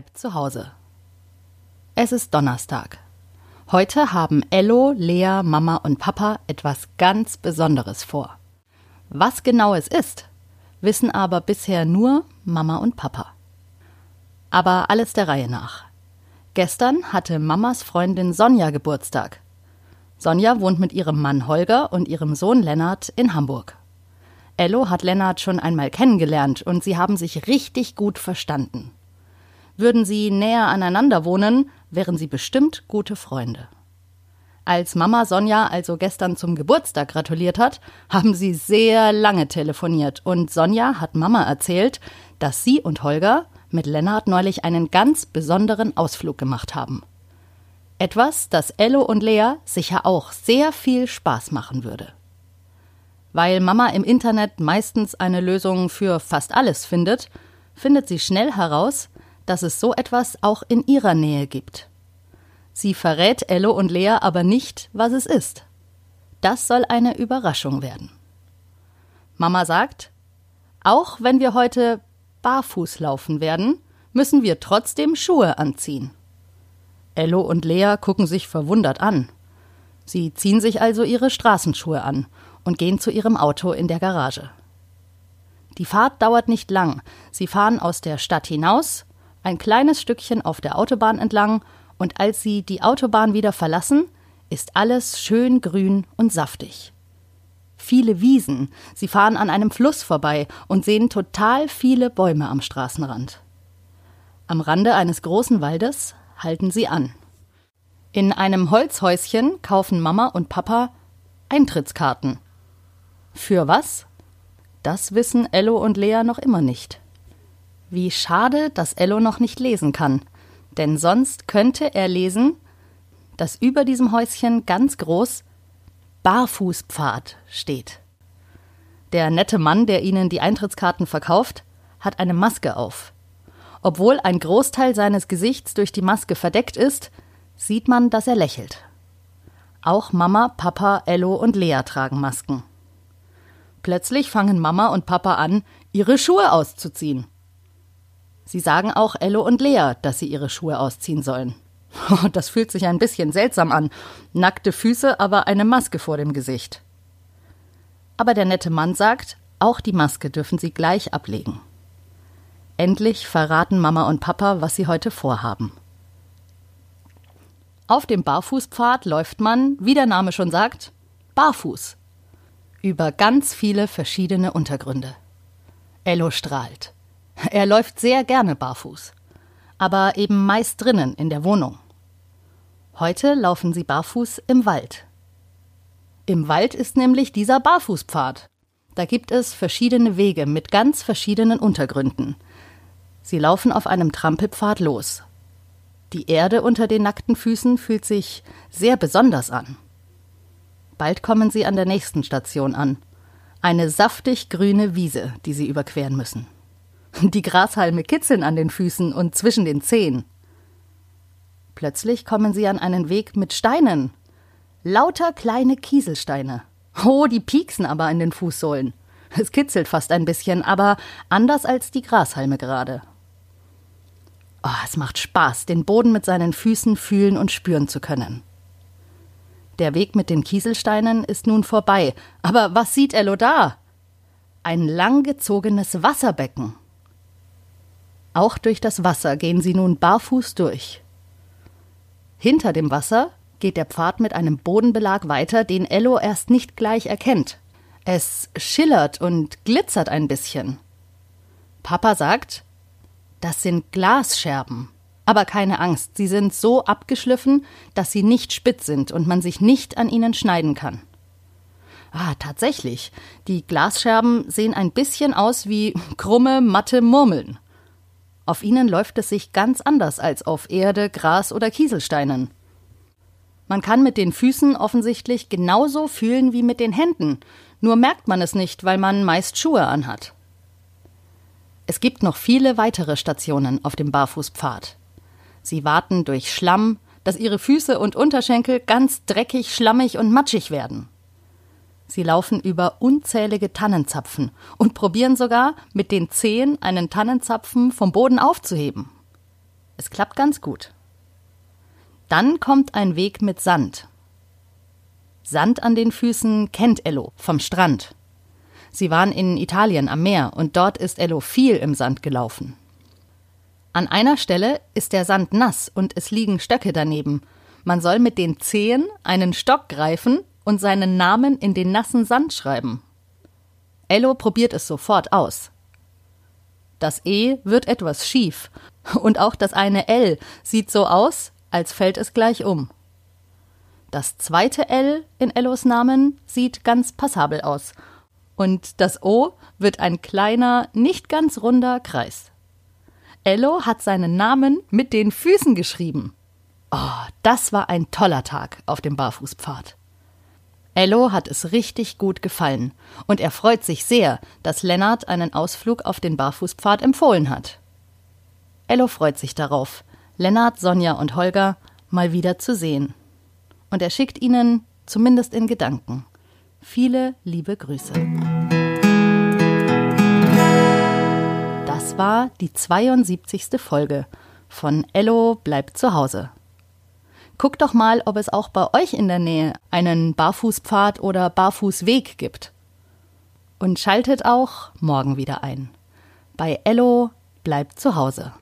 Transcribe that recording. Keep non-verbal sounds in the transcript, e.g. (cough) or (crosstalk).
bleibt zu Hause. Es ist Donnerstag. Heute haben Ello, Lea, Mama und Papa etwas ganz Besonderes vor. Was genau es ist, wissen aber bisher nur Mama und Papa. Aber alles der Reihe nach. Gestern hatte Mamas Freundin Sonja Geburtstag. Sonja wohnt mit ihrem Mann Holger und ihrem Sohn Lennart in Hamburg. Ello hat Lennart schon einmal kennengelernt und sie haben sich richtig gut verstanden. Würden sie näher aneinander wohnen, wären sie bestimmt gute Freunde. Als Mama Sonja also gestern zum Geburtstag gratuliert hat, haben sie sehr lange telefoniert und Sonja hat Mama erzählt, dass sie und Holger mit Lennart neulich einen ganz besonderen Ausflug gemacht haben. Etwas, das Ello und Lea sicher auch sehr viel Spaß machen würde. Weil Mama im Internet meistens eine Lösung für fast alles findet, findet sie schnell heraus, dass es so etwas auch in ihrer Nähe gibt. Sie verrät Ello und Lea aber nicht, was es ist. Das soll eine Überraschung werden. Mama sagt, auch wenn wir heute barfuß laufen werden, müssen wir trotzdem Schuhe anziehen. Ello und Lea gucken sich verwundert an. Sie ziehen sich also ihre Straßenschuhe an und gehen zu ihrem Auto in der Garage. Die Fahrt dauert nicht lang. Sie fahren aus der Stadt hinaus, ein kleines Stückchen auf der Autobahn entlang, und als sie die Autobahn wieder verlassen, ist alles schön grün und saftig viele Wiesen. Sie fahren an einem Fluss vorbei und sehen total viele Bäume am Straßenrand. Am Rande eines großen Waldes halten sie an. In einem Holzhäuschen kaufen Mama und Papa Eintrittskarten. Für was? Das wissen Ello und Lea noch immer nicht. Wie schade, dass Ello noch nicht lesen kann, denn sonst könnte er lesen, dass über diesem Häuschen ganz groß Barfußpfad steht. Der nette Mann, der ihnen die Eintrittskarten verkauft, hat eine Maske auf. Obwohl ein Großteil seines Gesichts durch die Maske verdeckt ist, sieht man, dass er lächelt. Auch Mama, Papa, Ello und Lea tragen Masken. Plötzlich fangen Mama und Papa an, ihre Schuhe auszuziehen. Sie sagen auch Ello und Lea, dass sie ihre Schuhe ausziehen sollen. (laughs) Das fühlt sich ein bisschen seltsam an. Nackte Füße, aber eine Maske vor dem Gesicht. Aber der nette Mann sagt, auch die Maske dürfen sie gleich ablegen. Endlich verraten Mama und Papa, was sie heute vorhaben. Auf dem Barfußpfad läuft man, wie der Name schon sagt, barfuß. Über ganz viele verschiedene Untergründe. Ello strahlt. Er läuft sehr gerne barfuß aber eben meist drinnen in der Wohnung. Heute laufen sie barfuß im Wald. Im Wald ist nämlich dieser Barfußpfad. Da gibt es verschiedene Wege mit ganz verschiedenen Untergründen. Sie laufen auf einem Trampelpfad los. Die Erde unter den nackten Füßen fühlt sich sehr besonders an. Bald kommen sie an der nächsten Station an. Eine saftig grüne Wiese, die sie überqueren müssen. Die Grashalme kitzeln an den Füßen und zwischen den Zehen. Plötzlich kommen sie an einen Weg mit Steinen. Lauter kleine Kieselsteine. Oh, die pieksen aber an den Fußsohlen. Es kitzelt fast ein bisschen, aber anders als die Grashalme gerade. Oh, es macht Spaß, den Boden mit seinen Füßen fühlen und spüren zu können. Der Weg mit den Kieselsteinen ist nun vorbei, aber was sieht Ello da? Ein langgezogenes Wasserbecken. Auch durch das Wasser gehen sie nun barfuß durch. Hinter dem Wasser geht der Pfad mit einem Bodenbelag weiter, den Ello erst nicht gleich erkennt. Es schillert und glitzert ein bisschen. Papa sagt, das sind Glasscherben. Aber keine Angst, sie sind so abgeschliffen, dass sie nicht spitz sind und man sich nicht an ihnen schneiden kann. Ah, tatsächlich. Die Glasscherben sehen ein bisschen aus wie (laughs) krumme, matte Murmeln. Auf ihnen läuft es sich ganz anders als auf Erde, Gras oder Kieselsteinen. Man kann mit den Füßen offensichtlich genauso fühlen wie mit den Händen, nur merkt man es nicht, weil man meist Schuhe anhat. Es gibt noch viele weitere Stationen auf dem Barfußpfad. Sie warten durch Schlamm, dass ihre Füße und Unterschenkel ganz dreckig, schlammig und matschig werden. Sie laufen über unzählige Tannenzapfen und probieren sogar, mit den Zehen einen Tannenzapfen vom Boden aufzuheben. Es klappt ganz gut. Dann kommt ein Weg mit Sand. Sand an den Füßen kennt Ello vom Strand. Sie waren in Italien am Meer und dort ist Ello viel im Sand gelaufen. An einer Stelle ist der Sand nass und es liegen Stöcke daneben. Man soll mit den Zehen einen Stock greifen und seinen Namen in den nassen Sand schreiben. Ello probiert es sofort aus. Das E wird etwas schief und auch das eine L sieht so aus, als fällt es gleich um. Das zweite L in Ellos Namen sieht ganz passabel aus und das O wird ein kleiner, nicht ganz runder Kreis. Ello hat seinen Namen mit den Füßen geschrieben. Oh, das war ein toller Tag auf dem Barfußpfad. Ello hat es richtig gut gefallen und er freut sich sehr, dass Lennart einen Ausflug auf den Barfußpfad empfohlen hat. Ello freut sich darauf, Lennart, Sonja und Holger mal wieder zu sehen. Und er schickt ihnen, zumindest in Gedanken, viele liebe Grüße. Das war die 72. Folge von Ello bleibt zu Hause. Guckt doch mal, ob es auch bei euch in der Nähe einen Barfußpfad oder Barfußweg gibt. Und schaltet auch morgen wieder ein. Bei Ello bleibt zu Hause.